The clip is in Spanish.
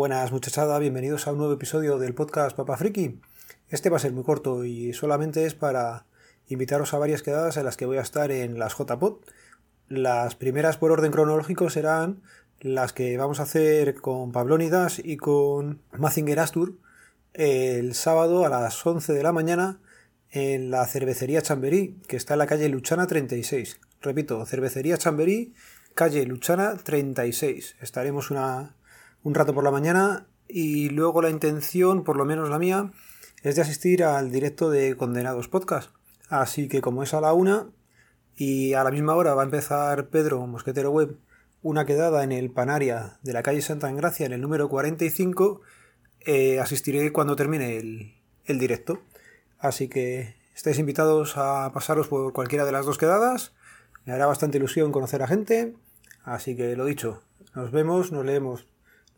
Buenas muchachada, bienvenidos a un nuevo episodio del podcast Papa Friki. Este va a ser muy corto y solamente es para invitaros a varias quedadas en las que voy a estar en las JPod. Las primeras por orden cronológico serán las que vamos a hacer con Pablónidas y con Mazinger Astur el sábado a las 11 de la mañana en la cervecería Chamberí, que está en la calle Luchana 36. Repito, cervecería Chamberí, calle Luchana 36. Estaremos una, un rato por la mañana y luego la intención, por lo menos la mía, es de asistir al directo de Condenados Podcast. Así que como es a la una y a la misma hora va a empezar Pedro Mosquetero Web una quedada en el Panaria de la calle Santa Engracia en el número 45, eh, asistiré cuando termine el, el directo. Así que estáis invitados a pasaros por cualquiera de las dos quedadas. Me hará bastante ilusión conocer a gente. Así que lo dicho, nos vemos, nos leemos,